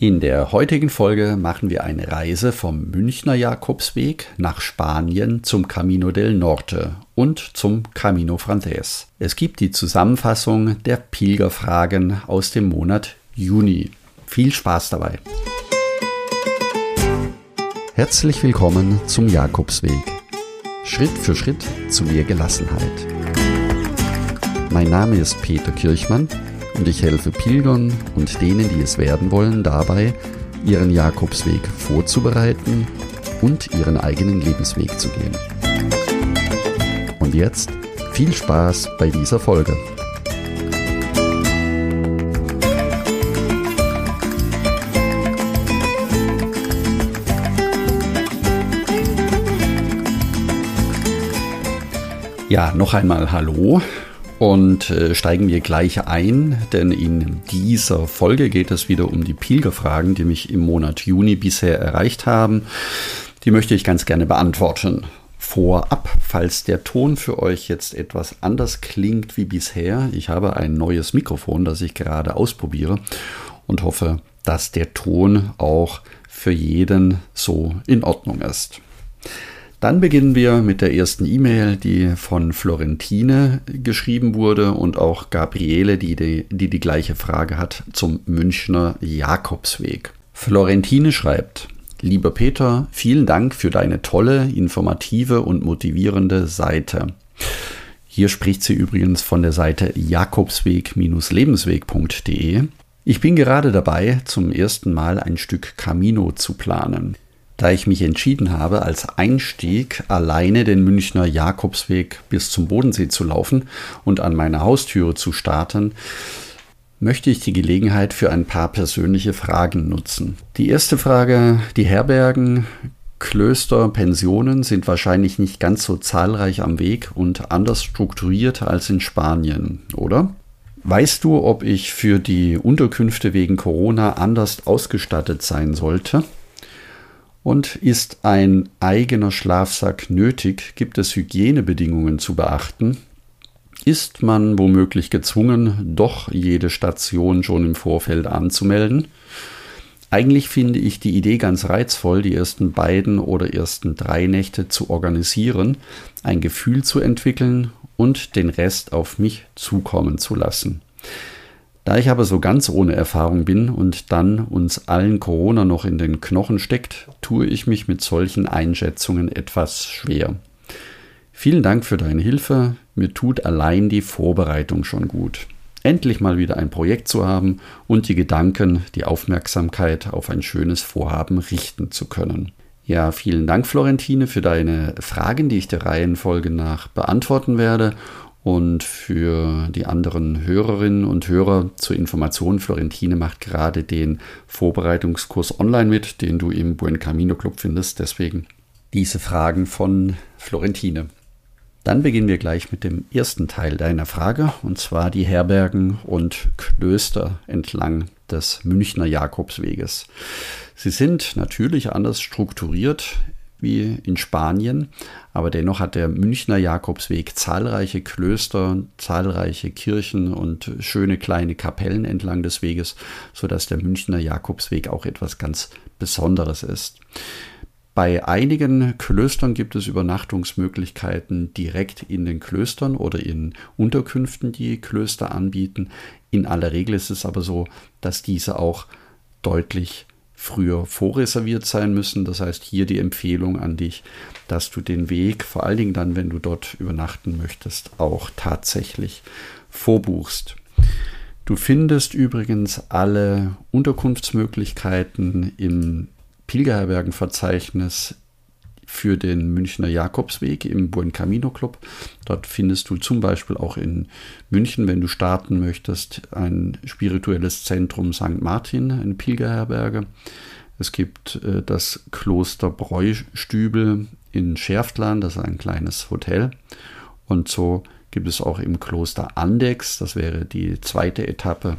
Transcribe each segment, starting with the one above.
In der heutigen Folge machen wir eine Reise vom Münchner Jakobsweg nach Spanien zum Camino del Norte und zum Camino Frances. Es gibt die Zusammenfassung der Pilgerfragen aus dem Monat Juni. Viel Spaß dabei! Herzlich willkommen zum Jakobsweg. Schritt für Schritt zu mehr Gelassenheit. Mein Name ist Peter Kirchmann und ich helfe Pilgern und denen, die es werden wollen, dabei, ihren Jakobsweg vorzubereiten und ihren eigenen Lebensweg zu gehen. Und jetzt viel Spaß bei dieser Folge. Ja, noch einmal Hallo und äh, steigen wir gleich ein, denn in dieser Folge geht es wieder um die Pilgerfragen, die mich im Monat Juni bisher erreicht haben. Die möchte ich ganz gerne beantworten. Vorab, falls der Ton für euch jetzt etwas anders klingt wie bisher, ich habe ein neues Mikrofon, das ich gerade ausprobiere und hoffe, dass der Ton auch für jeden so in Ordnung ist. Dann beginnen wir mit der ersten E-Mail, die von Florentine geschrieben wurde und auch Gabriele, die die, die die gleiche Frage hat zum Münchner Jakobsweg. Florentine schreibt, Lieber Peter, vielen Dank für deine tolle, informative und motivierende Seite. Hier spricht sie übrigens von der Seite jakobsweg-lebensweg.de. Ich bin gerade dabei, zum ersten Mal ein Stück Camino zu planen da ich mich entschieden habe, als Einstieg alleine den Münchner Jakobsweg bis zum Bodensee zu laufen und an meiner Haustüre zu starten, möchte ich die Gelegenheit für ein paar persönliche Fragen nutzen. Die erste Frage, die Herbergen, Klöster, Pensionen sind wahrscheinlich nicht ganz so zahlreich am Weg und anders strukturiert als in Spanien, oder? Weißt du, ob ich für die Unterkünfte wegen Corona anders ausgestattet sein sollte? Und ist ein eigener Schlafsack nötig? Gibt es Hygienebedingungen zu beachten? Ist man womöglich gezwungen, doch jede Station schon im Vorfeld anzumelden? Eigentlich finde ich die Idee ganz reizvoll, die ersten beiden oder ersten drei Nächte zu organisieren, ein Gefühl zu entwickeln und den Rest auf mich zukommen zu lassen. Da ich aber so ganz ohne Erfahrung bin und dann uns allen Corona noch in den Knochen steckt, tue ich mich mit solchen Einschätzungen etwas schwer. Vielen Dank für deine Hilfe. Mir tut allein die Vorbereitung schon gut. Endlich mal wieder ein Projekt zu haben und die Gedanken, die Aufmerksamkeit auf ein schönes Vorhaben richten zu können. Ja, vielen Dank, Florentine, für deine Fragen, die ich der Reihenfolge nach beantworten werde. Und für die anderen Hörerinnen und Hörer zur Information, Florentine macht gerade den Vorbereitungskurs online mit, den du im Buen Camino Club findest. Deswegen diese Fragen von Florentine. Dann beginnen wir gleich mit dem ersten Teil deiner Frage, und zwar die Herbergen und Klöster entlang des Münchner Jakobsweges. Sie sind natürlich anders strukturiert wie in Spanien, aber dennoch hat der Münchner Jakobsweg zahlreiche Klöster, zahlreiche Kirchen und schöne kleine Kapellen entlang des Weges, sodass der Münchner Jakobsweg auch etwas ganz Besonderes ist. Bei einigen Klöstern gibt es Übernachtungsmöglichkeiten direkt in den Klöstern oder in Unterkünften, die Klöster anbieten. In aller Regel ist es aber so, dass diese auch deutlich früher vorreserviert sein müssen. Das heißt, hier die Empfehlung an dich, dass du den Weg, vor allen Dingen dann, wenn du dort übernachten möchtest, auch tatsächlich vorbuchst. Du findest übrigens alle Unterkunftsmöglichkeiten im Pilgerherbergenverzeichnis für den Münchner Jakobsweg im Buen Camino Club. Dort findest du zum Beispiel auch in München, wenn du starten möchtest, ein spirituelles Zentrum St. Martin, eine Pilgerherberge. Es gibt äh, das Kloster Bräustübel in Schärftland, das ist ein kleines Hotel. Und so gibt es auch im Kloster Andex, das wäre die zweite Etappe,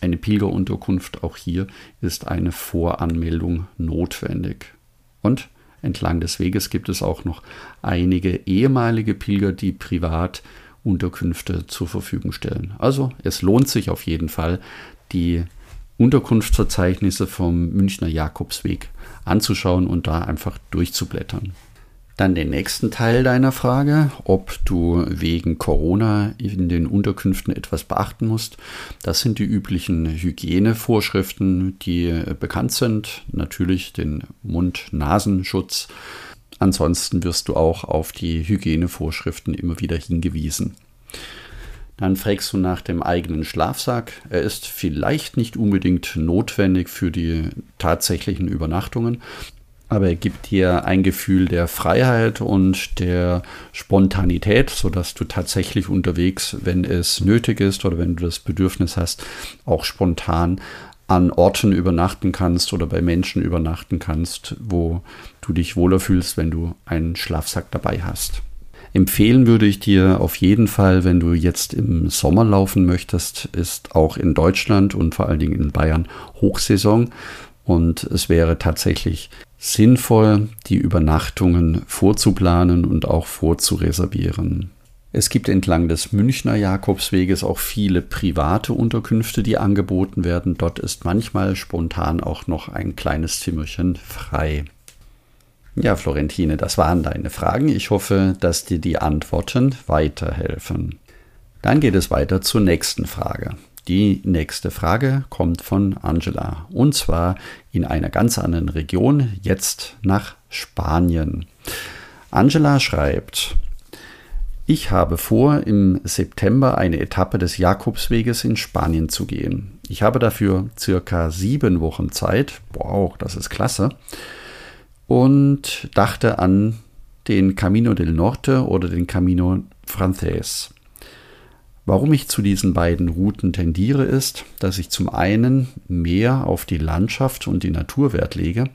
eine Pilgerunterkunft. Auch hier ist eine Voranmeldung notwendig. Und Entlang des Weges gibt es auch noch einige ehemalige Pilger, die privat Unterkünfte zur Verfügung stellen. Also es lohnt sich auf jeden Fall, die Unterkunftsverzeichnisse vom Münchner Jakobsweg anzuschauen und da einfach durchzublättern. Dann den nächsten Teil deiner Frage, ob du wegen Corona in den Unterkünften etwas beachten musst. Das sind die üblichen Hygienevorschriften, die bekannt sind. Natürlich den Mund-Nasenschutz. Ansonsten wirst du auch auf die Hygienevorschriften immer wieder hingewiesen. Dann fragst du nach dem eigenen Schlafsack. Er ist vielleicht nicht unbedingt notwendig für die tatsächlichen Übernachtungen, aber er gibt dir ein Gefühl der Freiheit und der Spontanität, sodass du tatsächlich unterwegs, wenn es nötig ist oder wenn du das Bedürfnis hast, auch spontan an Orten übernachten kannst oder bei Menschen übernachten kannst, wo du dich wohler fühlst, wenn du einen Schlafsack dabei hast. Empfehlen würde ich dir auf jeden Fall, wenn du jetzt im Sommer laufen möchtest, ist auch in Deutschland und vor allen Dingen in Bayern Hochsaison. Und es wäre tatsächlich sinnvoll, die Übernachtungen vorzuplanen und auch vorzureservieren. Es gibt entlang des Münchner Jakobsweges auch viele private Unterkünfte, die angeboten werden. Dort ist manchmal spontan auch noch ein kleines Zimmerchen frei. Ja, Florentine, das waren deine Fragen. Ich hoffe, dass dir die Antworten weiterhelfen. Dann geht es weiter zur nächsten Frage. Die nächste Frage kommt von Angela und zwar in einer ganz anderen Region, jetzt nach Spanien. Angela schreibt, ich habe vor, im September eine Etappe des Jakobsweges in Spanien zu gehen. Ich habe dafür circa sieben Wochen Zeit. Wow, das ist klasse. Und dachte an den Camino del Norte oder den Camino Frances. Warum ich zu diesen beiden Routen tendiere, ist, dass ich zum einen mehr auf die Landschaft und die Natur Wert lege,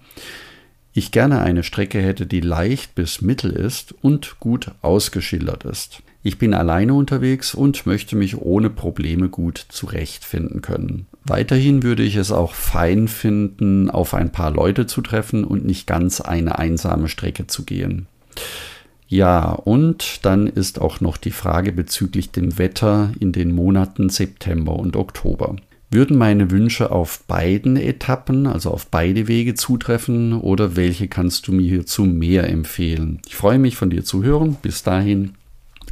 ich gerne eine Strecke hätte, die leicht bis mittel ist und gut ausgeschildert ist. Ich bin alleine unterwegs und möchte mich ohne Probleme gut zurechtfinden können. Weiterhin würde ich es auch fein finden, auf ein paar Leute zu treffen und nicht ganz eine einsame Strecke zu gehen. Ja, und dann ist auch noch die Frage bezüglich dem Wetter in den Monaten September und Oktober. Würden meine Wünsche auf beiden Etappen, also auf beide Wege zutreffen oder welche kannst du mir hierzu mehr empfehlen? Ich freue mich von dir zu hören. Bis dahin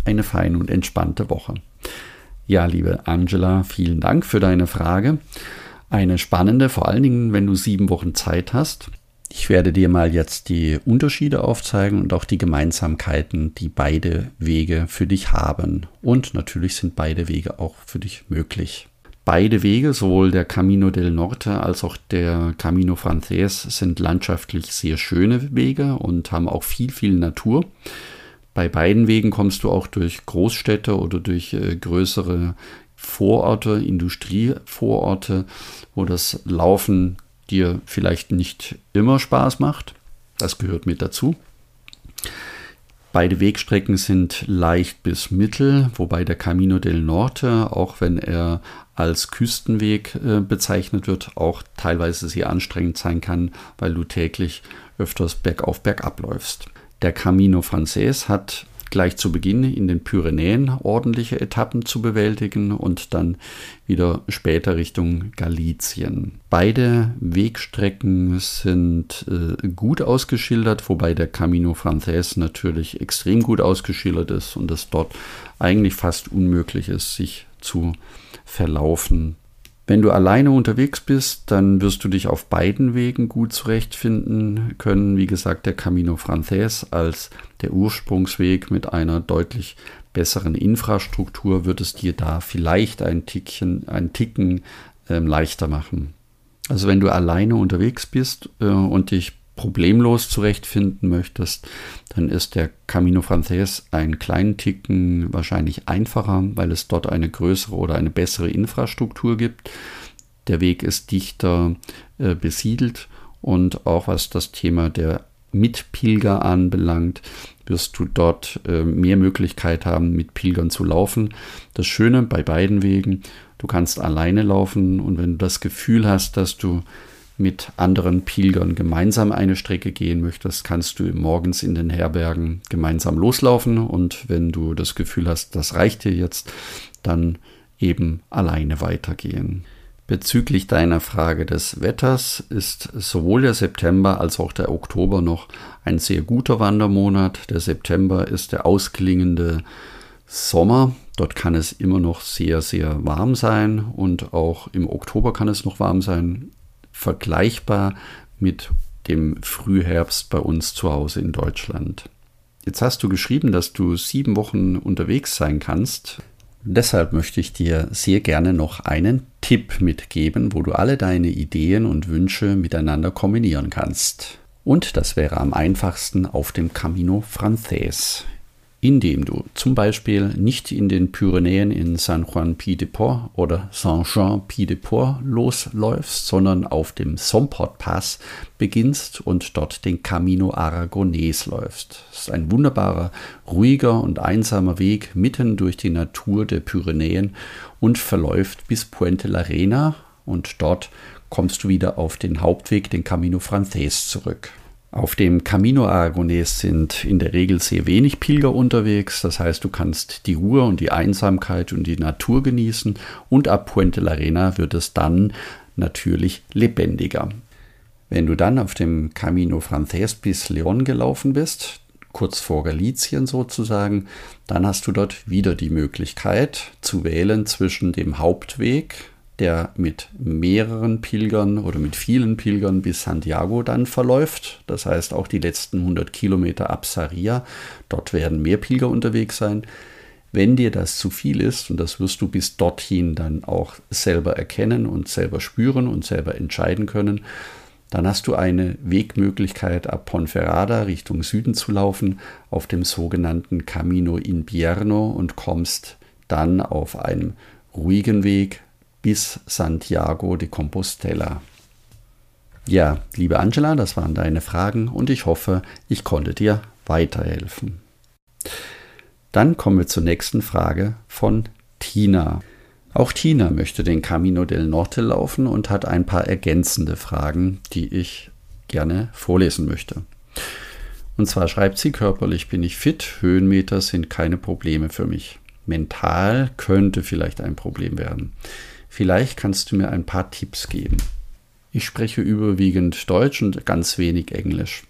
eine feine und entspannte Woche. Ja, liebe Angela, vielen Dank für deine Frage. Eine spannende, vor allen Dingen, wenn du sieben Wochen Zeit hast. Ich werde dir mal jetzt die Unterschiede aufzeigen und auch die Gemeinsamkeiten, die beide Wege für dich haben. Und natürlich sind beide Wege auch für dich möglich. Beide Wege, sowohl der Camino del Norte als auch der Camino Frances, sind landschaftlich sehr schöne Wege und haben auch viel, viel Natur. Bei beiden Wegen kommst du auch durch Großstädte oder durch äh, größere Vororte, Industrievororte, wo das Laufen dir vielleicht nicht immer Spaß macht. Das gehört mit dazu. Beide Wegstrecken sind leicht bis mittel, wobei der Camino del Norte, auch wenn er als Küstenweg äh, bezeichnet wird, auch teilweise sehr anstrengend sein kann, weil du täglich öfters bergauf, bergab läufst. Der Camino Frances hat gleich zu Beginn in den Pyrenäen ordentliche Etappen zu bewältigen und dann wieder später Richtung Galizien. Beide Wegstrecken sind äh, gut ausgeschildert, wobei der Camino Frances natürlich extrem gut ausgeschildert ist und es dort eigentlich fast unmöglich ist, sich zu verlaufen. Wenn du alleine unterwegs bist, dann wirst du dich auf beiden Wegen gut zurechtfinden können. Wie gesagt, der Camino Frances als der Ursprungsweg mit einer deutlich besseren Infrastruktur wird es dir da vielleicht ein Tickchen, ein Ticken äh, leichter machen. Also wenn du alleine unterwegs bist äh, und dich problemlos zurechtfinden möchtest, dann ist der Camino Frances einen kleinen Ticken wahrscheinlich einfacher, weil es dort eine größere oder eine bessere Infrastruktur gibt. Der Weg ist dichter äh, besiedelt und auch was das Thema der Mitpilger anbelangt, wirst du dort äh, mehr Möglichkeit haben, mit Pilgern zu laufen. Das Schöne bei beiden Wegen, du kannst alleine laufen und wenn du das Gefühl hast, dass du mit anderen Pilgern gemeinsam eine Strecke gehen möchtest, kannst du morgens in den Herbergen gemeinsam loslaufen und wenn du das Gefühl hast, das reicht dir jetzt, dann eben alleine weitergehen. Bezüglich deiner Frage des Wetters ist sowohl der September als auch der Oktober noch ein sehr guter Wandermonat. Der September ist der ausklingende Sommer. Dort kann es immer noch sehr, sehr warm sein und auch im Oktober kann es noch warm sein. Vergleichbar mit dem Frühherbst bei uns zu Hause in Deutschland. Jetzt hast du geschrieben, dass du sieben Wochen unterwegs sein kannst. Deshalb möchte ich dir sehr gerne noch einen Tipp mitgeben, wo du alle deine Ideen und Wünsche miteinander kombinieren kannst. Und das wäre am einfachsten auf dem Camino Frances indem du zum Beispiel nicht in den Pyrenäen in San Juan Pied-de-Port oder Saint-Jean Pied-de-Port losläufst, sondern auf dem Somport Pass beginnst und dort den Camino Aragonés läufst. Es ist ein wunderbarer, ruhiger und einsamer Weg mitten durch die Natur der Pyrenäen und verläuft bis Puente la Reina und dort kommst du wieder auf den Hauptweg, den Camino Frances zurück. Auf dem Camino Aragonés sind in der Regel sehr wenig Pilger unterwegs, das heißt, du kannst die Ruhe und die Einsamkeit und die Natur genießen und ab Puente la Arena wird es dann natürlich lebendiger. Wenn du dann auf dem Camino Frances bis Leon gelaufen bist, kurz vor Galizien sozusagen, dann hast du dort wieder die Möglichkeit zu wählen zwischen dem Hauptweg, der mit mehreren Pilgern oder mit vielen Pilgern bis Santiago dann verläuft. Das heißt auch die letzten 100 Kilometer ab Saria. Dort werden mehr Pilger unterwegs sein. Wenn dir das zu viel ist, und das wirst du bis dorthin dann auch selber erkennen und selber spüren und selber entscheiden können, dann hast du eine Wegmöglichkeit ab Ponferrada Richtung Süden zu laufen auf dem sogenannten Camino Invierno und kommst dann auf einem ruhigen Weg bis Santiago de Compostela. Ja, liebe Angela, das waren deine Fragen und ich hoffe, ich konnte dir weiterhelfen. Dann kommen wir zur nächsten Frage von Tina. Auch Tina möchte den Camino del Norte laufen und hat ein paar ergänzende Fragen, die ich gerne vorlesen möchte. Und zwar schreibt sie, körperlich bin ich fit, Höhenmeter sind keine Probleme für mich. Mental könnte vielleicht ein Problem werden. Vielleicht kannst du mir ein paar Tipps geben. Ich spreche überwiegend Deutsch und ganz wenig Englisch.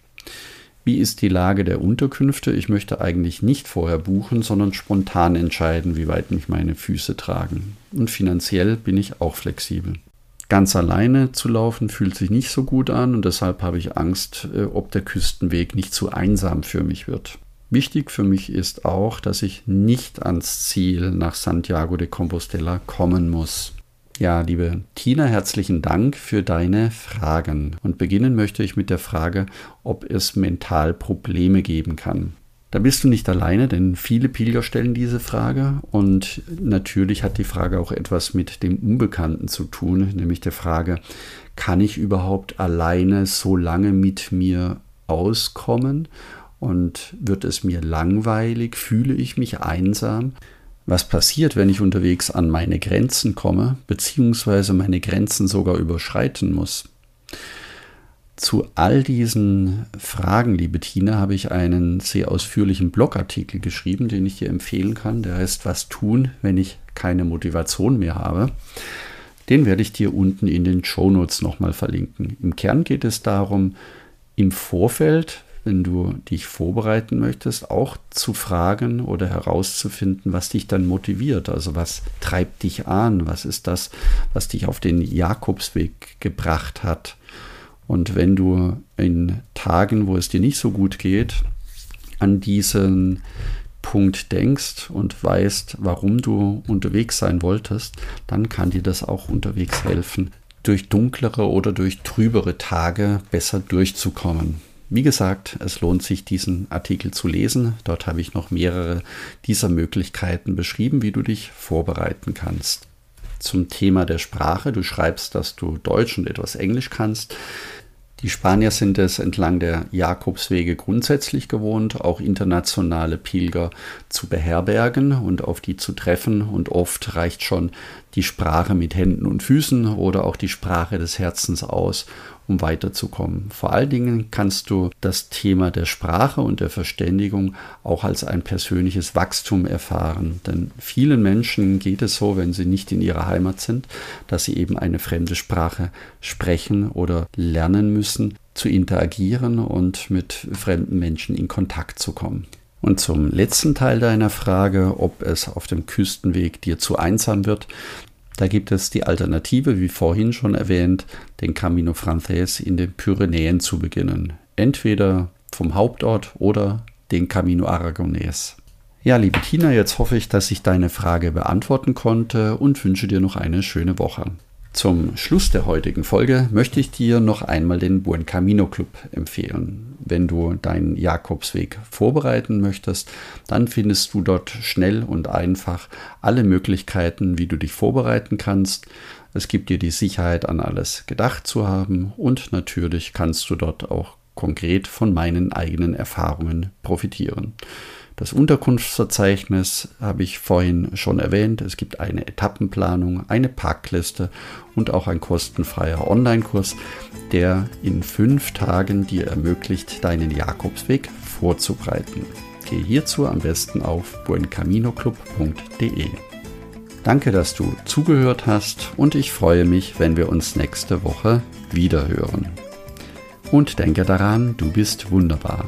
Wie ist die Lage der Unterkünfte? Ich möchte eigentlich nicht vorher buchen, sondern spontan entscheiden, wie weit mich meine Füße tragen. Und finanziell bin ich auch flexibel. Ganz alleine zu laufen fühlt sich nicht so gut an und deshalb habe ich Angst, äh, ob der Küstenweg nicht zu einsam für mich wird. Wichtig für mich ist auch, dass ich nicht ans Ziel nach Santiago de Compostela kommen muss. Ja, liebe Tina, herzlichen Dank für deine Fragen. Und beginnen möchte ich mit der Frage, ob es mental Probleme geben kann. Da bist du nicht alleine, denn viele Pilger stellen diese Frage und natürlich hat die Frage auch etwas mit dem Unbekannten zu tun, nämlich der Frage, kann ich überhaupt alleine so lange mit mir auskommen und wird es mir langweilig, fühle ich mich einsam? Was passiert, wenn ich unterwegs an meine Grenzen komme, beziehungsweise meine Grenzen sogar überschreiten muss. Zu all diesen Fragen, liebe Tina, habe ich einen sehr ausführlichen Blogartikel geschrieben, den ich dir empfehlen kann. Der heißt Was tun, wenn ich keine Motivation mehr habe. Den werde ich dir unten in den Show Notes nochmal verlinken. Im Kern geht es darum, im Vorfeld wenn du dich vorbereiten möchtest, auch zu fragen oder herauszufinden, was dich dann motiviert. Also was treibt dich an? Was ist das, was dich auf den Jakobsweg gebracht hat? Und wenn du in Tagen, wo es dir nicht so gut geht, an diesen Punkt denkst und weißt, warum du unterwegs sein wolltest, dann kann dir das auch unterwegs helfen, durch dunklere oder durch trübere Tage besser durchzukommen. Wie gesagt, es lohnt sich, diesen Artikel zu lesen. Dort habe ich noch mehrere dieser Möglichkeiten beschrieben, wie du dich vorbereiten kannst. Zum Thema der Sprache. Du schreibst, dass du Deutsch und etwas Englisch kannst. Die Spanier sind es entlang der Jakobswege grundsätzlich gewohnt, auch internationale Pilger zu beherbergen und auf die zu treffen. Und oft reicht schon die Sprache mit Händen und Füßen oder auch die Sprache des Herzens aus, um weiterzukommen. Vor allen Dingen kannst du das Thema der Sprache und der Verständigung auch als ein persönliches Wachstum erfahren. Denn vielen Menschen geht es so, wenn sie nicht in ihrer Heimat sind, dass sie eben eine fremde Sprache sprechen oder lernen müssen, zu interagieren und mit fremden Menschen in Kontakt zu kommen. Und zum letzten Teil deiner Frage, ob es auf dem Küstenweg dir zu einsam wird, da gibt es die Alternative, wie vorhin schon erwähnt, den Camino Frances in den Pyrenäen zu beginnen. Entweder vom Hauptort oder den Camino Aragonés. Ja, liebe Tina, jetzt hoffe ich, dass ich deine Frage beantworten konnte und wünsche dir noch eine schöne Woche. Zum Schluss der heutigen Folge möchte ich dir noch einmal den Buen Camino Club empfehlen. Wenn du deinen Jakobsweg vorbereiten möchtest, dann findest du dort schnell und einfach alle Möglichkeiten, wie du dich vorbereiten kannst. Es gibt dir die Sicherheit, an alles gedacht zu haben und natürlich kannst du dort auch konkret von meinen eigenen Erfahrungen profitieren. Das Unterkunftsverzeichnis habe ich vorhin schon erwähnt. Es gibt eine Etappenplanung, eine Parkliste und auch ein kostenfreier Online-Kurs, der in fünf Tagen dir ermöglicht, deinen Jakobsweg vorzubereiten. Gehe hierzu am besten auf buencaminoclub.de. Danke, dass du zugehört hast und ich freue mich, wenn wir uns nächste Woche wiederhören. Und denke daran, du bist wunderbar.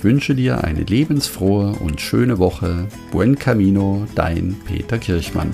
Ich wünsche dir eine lebensfrohe und schöne Woche. Buen Camino, dein Peter Kirchmann.